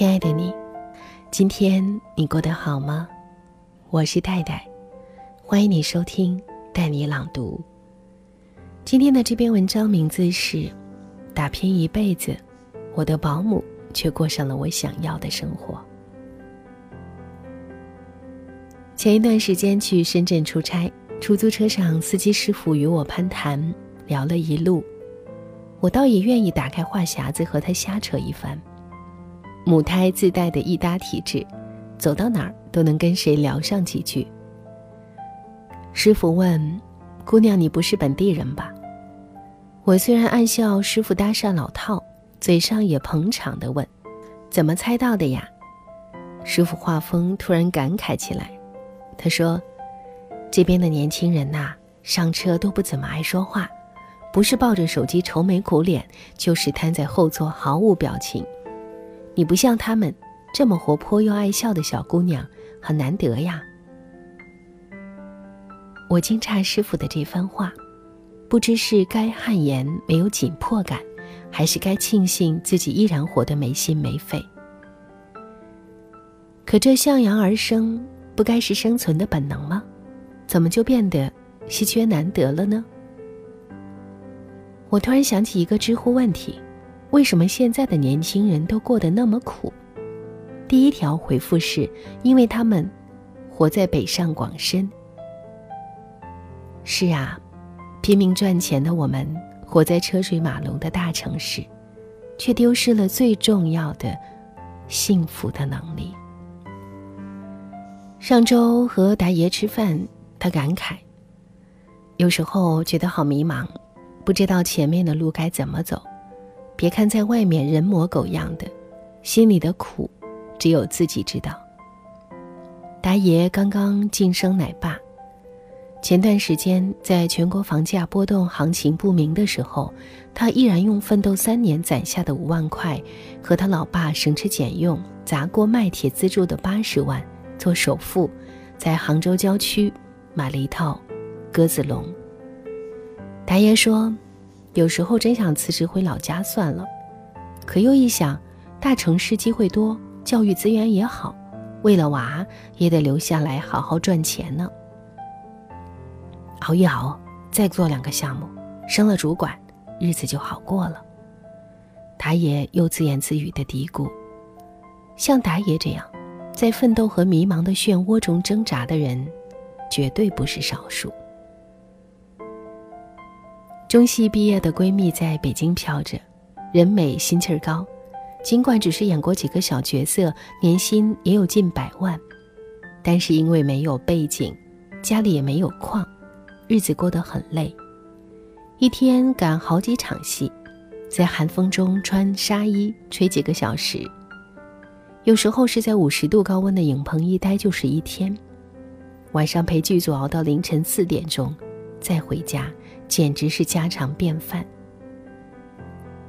亲爱的你，今天你过得好吗？我是戴戴，欢迎你收听带你朗读。今天的这篇文章名字是《打拼一辈子，我的保姆却过上了我想要的生活》。前一段时间去深圳出差，出租车上司机师傅与我攀谈，聊了一路，我倒也愿意打开话匣子和他瞎扯一番。母胎自带的易搭体质，走到哪儿都能跟谁聊上几句。师傅问：“姑娘，你不是本地人吧？”我虽然暗笑师傅搭讪老套，嘴上也捧场的问：“怎么猜到的呀？”师傅话锋突然感慨起来，他说：“这边的年轻人呐，上车都不怎么爱说话，不是抱着手机愁眉苦脸，就是瘫在后座毫无表情。”你不像他们这么活泼又爱笑的小姑娘，很难得呀。我惊诧师傅的这番话，不知是该汗颜没有紧迫感，还是该庆幸自己依然活得没心没肺。可这向阳而生，不该是生存的本能吗？怎么就变得稀缺难得了呢？我突然想起一个知乎问题。为什么现在的年轻人都过得那么苦？第一条回复是因为他们活在北上广深。是啊，拼命赚钱的我们，活在车水马龙的大城市，却丢失了最重要的幸福的能力。上周和达爷吃饭，他感慨：有时候觉得好迷茫，不知道前面的路该怎么走。别看在外面人模狗样的，心里的苦，只有自己知道。达爷刚刚晋升奶爸，前段时间在全国房价波动、行情不明的时候，他依然用奋斗三年攒下的五万块，和他老爸省吃俭用砸锅卖铁资助的八十万做首付，在杭州郊区买了一套鸽子笼。达爷说。有时候真想辞职回老家算了，可又一想，大城市机会多，教育资源也好，为了娃也得留下来好好赚钱呢。熬一熬，再做两个项目，升了主管，日子就好过了。达爷又自言自语的嘀咕：“像达爷这样，在奋斗和迷茫的漩涡中挣扎的人，绝对不是少数。”中戏毕业的闺蜜在北京飘着，人美心气儿高，尽管只是演过几个小角色，年薪也有近百万，但是因为没有背景，家里也没有矿，日子过得很累，一天赶好几场戏，在寒风中穿纱衣吹几个小时，有时候是在五十度高温的影棚一待就是一天，晚上陪剧组熬到凌晨四点钟，再回家。简直是家常便饭。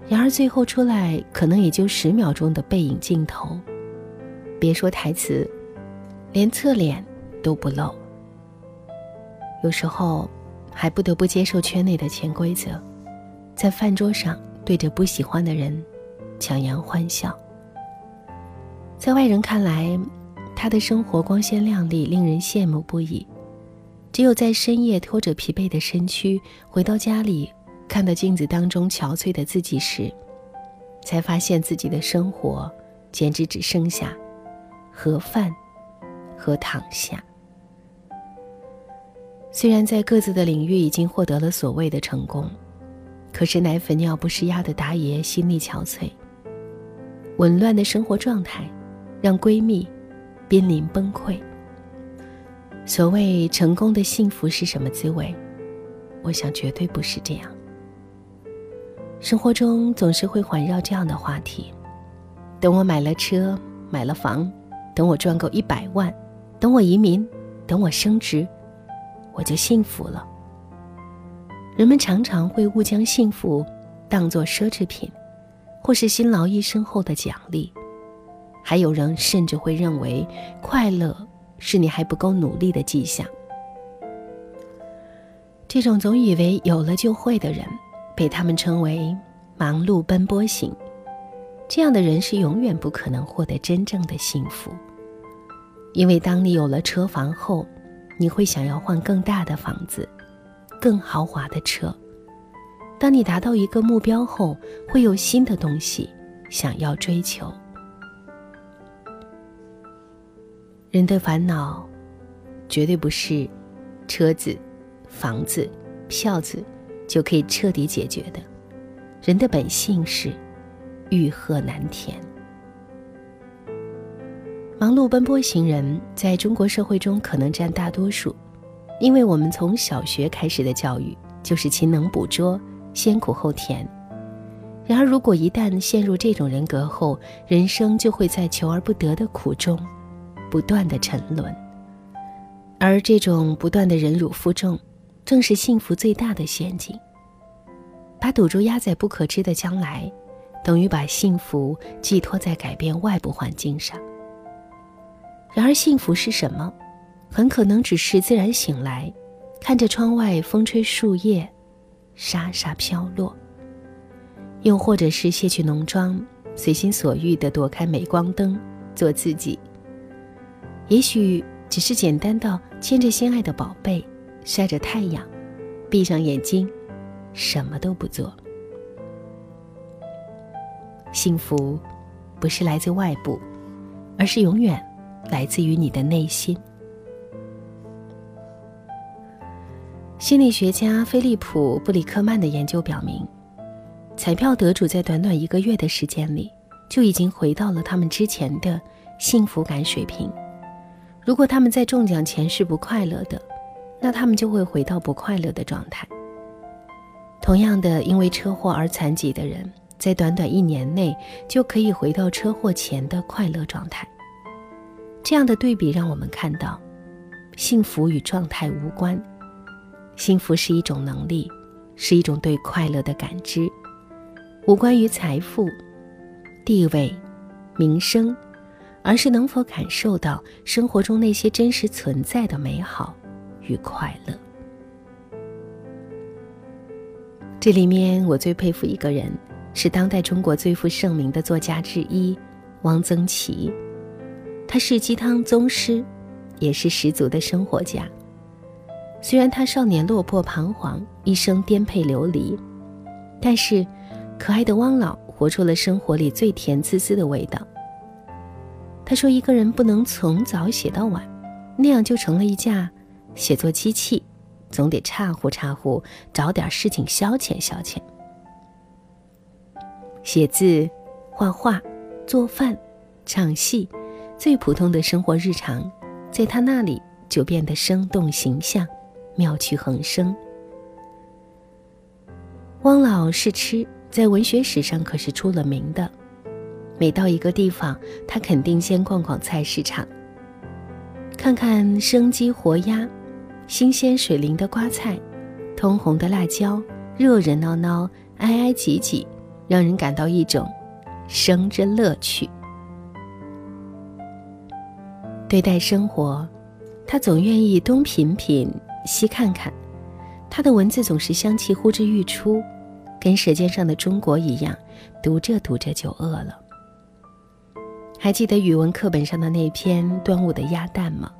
然而最后出来，可能也就十秒钟的背影镜头，别说台词，连侧脸都不露。有时候，还不得不接受圈内的潜规则，在饭桌上对着不喜欢的人强颜欢笑。在外人看来，他的生活光鲜亮丽，令人羡慕不已。只有在深夜拖着疲惫的身躯回到家里，看到镜子当中憔悴的自己时，才发现自己的生活简直只剩下盒饭和躺下。虽然在各自的领域已经获得了所谓的成功，可是奶粉尿不湿压的达爷心力憔悴，紊乱的生活状态让闺蜜濒临崩溃。所谓成功的幸福是什么滋味？我想绝对不是这样。生活中总是会环绕这样的话题：等我买了车、买了房，等我赚够一百万，等我移民，等我升职，我就幸福了。人们常常会误将幸福当作奢侈品，或是辛劳一生后的奖励。还有人甚至会认为快乐。是你还不够努力的迹象。这种总以为有了就会的人，被他们称为“忙碌奔波型”。这样的人是永远不可能获得真正的幸福。因为当你有了车房后，你会想要换更大的房子，更豪华的车。当你达到一个目标后，会有新的东西想要追求。人的烦恼，绝对不是车子、房子、票子就可以彻底解决的。人的本性是欲壑难填。忙碌奔波型人在中国社会中可能占大多数，因为我们从小学开始的教育就是勤能补拙、先苦后甜。然而，如果一旦陷入这种人格后，人生就会在求而不得的苦中不断的沉沦。而这种不断的忍辱负重，正是幸福最大的陷阱。把赌注压在不可知的将来，等于把幸福寄托在改变外部环境上。然而，幸福是什么？很可能只是自然醒来，看着窗外风吹树叶，沙沙飘落；又或者是卸去浓妆，随心所欲地躲开镁光灯，做自己。也许只是简单到牵着心爱的宝贝，晒着太阳，闭上眼睛，什么都不做。幸福，不是来自外部，而是永远。来自于你的内心。心理学家菲利普·布里克曼的研究表明，彩票得主在短短一个月的时间里，就已经回到了他们之前的幸福感水平。如果他们在中奖前是不快乐的，那他们就会回到不快乐的状态。同样的，因为车祸而残疾的人，在短短一年内就可以回到车祸前的快乐状态。这样的对比让我们看到，幸福与状态无关。幸福是一种能力，是一种对快乐的感知，无关于财富、地位、名声，而是能否感受到生活中那些真实存在的美好与快乐。这里面我最佩服一个人，是当代中国最负盛名的作家之一汪曾祺。他是鸡汤宗师，也是十足的生活家。虽然他少年落魄彷徨，一生颠沛流离，但是可爱的汪老活出了生活里最甜滋滋的味道。他说：“一个人不能从早写到晚，那样就成了一架写作机器，总得岔呼岔呼，找点事情消遣消遣。写字、画画、做饭、唱戏。”最普通的生活日常，在他那里就变得生动形象，妙趣横生。汪老是吃，在文学史上可是出了名的。每到一个地方，他肯定先逛逛菜市场，看看生鸡活鸭、新鲜水灵的瓜菜、通红的辣椒，热热闹闹、挨挨挤挤，让人感到一种生之乐趣。对待生活，他总愿意东品品西看看。他的文字总是香气呼之欲出，跟《舌尖上的中国》一样，读着读着就饿了。还记得语文课本上的那篇端午的鸭蛋吗？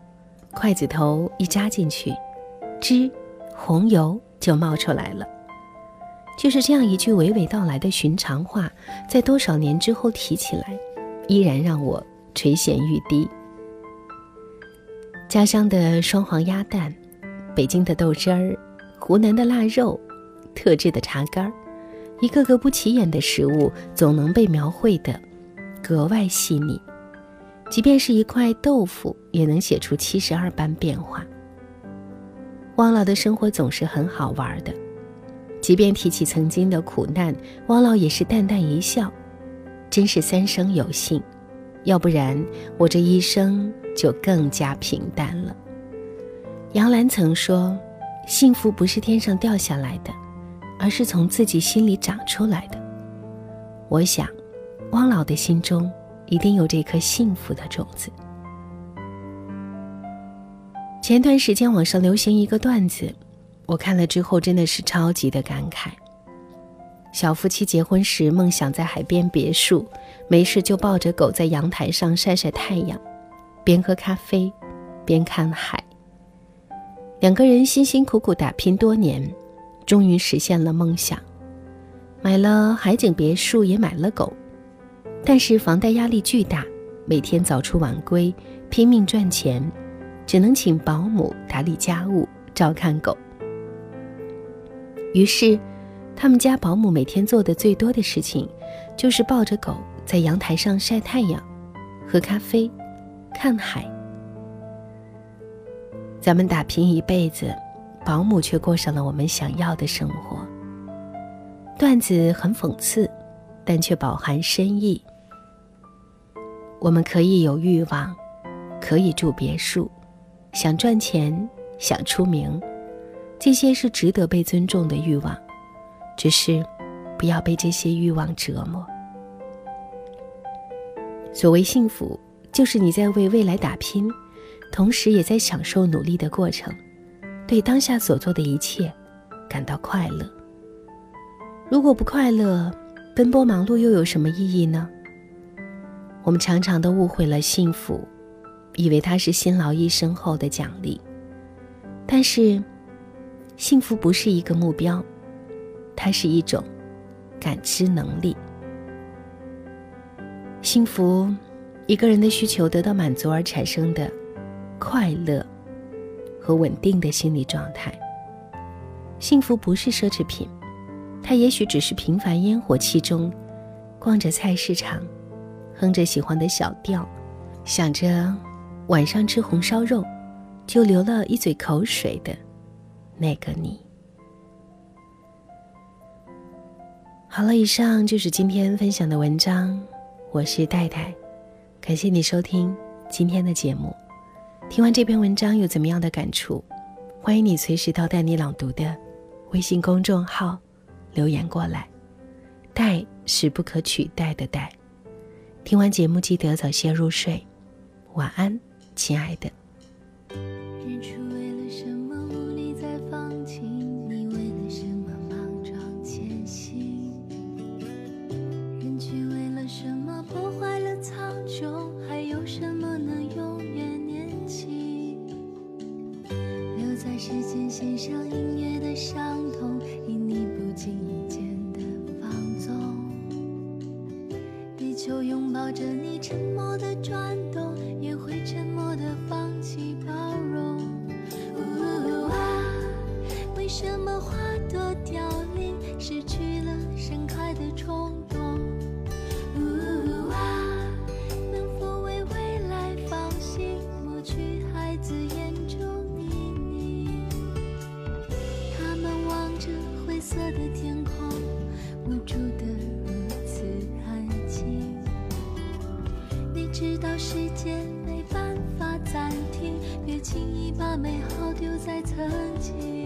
筷子头一扎进去，汁、红油就冒出来了。就是这样一句娓娓道来的寻常话，在多少年之后提起来，依然让我垂涎欲滴。家乡的双黄鸭蛋，北京的豆汁儿，湖南的腊肉，特制的茶干儿，一个个不起眼的食物，总能被描绘的格外细腻。即便是一块豆腐，也能写出七十二般变化。汪老的生活总是很好玩的，即便提起曾经的苦难，汪老也是淡淡一笑，真是三生有幸。要不然，我这一生就更加平淡了。杨澜曾说：“幸福不是天上掉下来的，而是从自己心里长出来的。”我想，汪老的心中一定有这颗幸福的种子。前段时间网上流行一个段子，我看了之后真的是超级的感慨。小夫妻结婚时梦想在海边别墅，没事就抱着狗在阳台上晒晒太阳，边喝咖啡，边看海。两个人辛辛苦苦打拼多年，终于实现了梦想，买了海景别墅，也买了狗。但是房贷压力巨大，每天早出晚归，拼命赚钱，只能请保姆打理家务、照看狗。于是，他们家保姆每天做的最多的事情，就是抱着狗在阳台上晒太阳、喝咖啡、看海。咱们打拼一辈子，保姆却过上了我们想要的生活。段子很讽刺，但却饱含深意。我们可以有欲望，可以住别墅，想赚钱，想出名，这些是值得被尊重的欲望。只是，不要被这些欲望折磨。所谓幸福，就是你在为未来打拼。同时也在享受努力的过程，对当下所做的一切感到快乐。如果不快乐，奔波忙碌又有什么意义呢？我们常常都误会了幸福，以为它是辛劳一生后的奖励。但是，幸福不是一个目标，它是一种感知能力。幸福，一个人的需求得到满足而产生的。快乐和稳定的心理状态。幸福不是奢侈品，它也许只是平凡烟火气中，逛着菜市场，哼着喜欢的小调，想着晚上吃红烧肉，就流了一嘴口水的那个你。好了，以上就是今天分享的文章，我是戴戴，感谢你收听今天的节目。听完这篇文章有怎么样的感触？欢迎你随时到带你朗读的微信公众号留言过来。带是不可取代的带。听完节目记得早些入睡，晚安，亲爱的。着你沉默的转动，也会沉默的放弃包容。呜啊，为什么花朵凋零，失去了盛开的冲动。呜啊，能否为未来放心抹去孩子眼中泥泞？他们望着灰色的天。知道时间没办法暂停，别轻易把美好丢在曾经。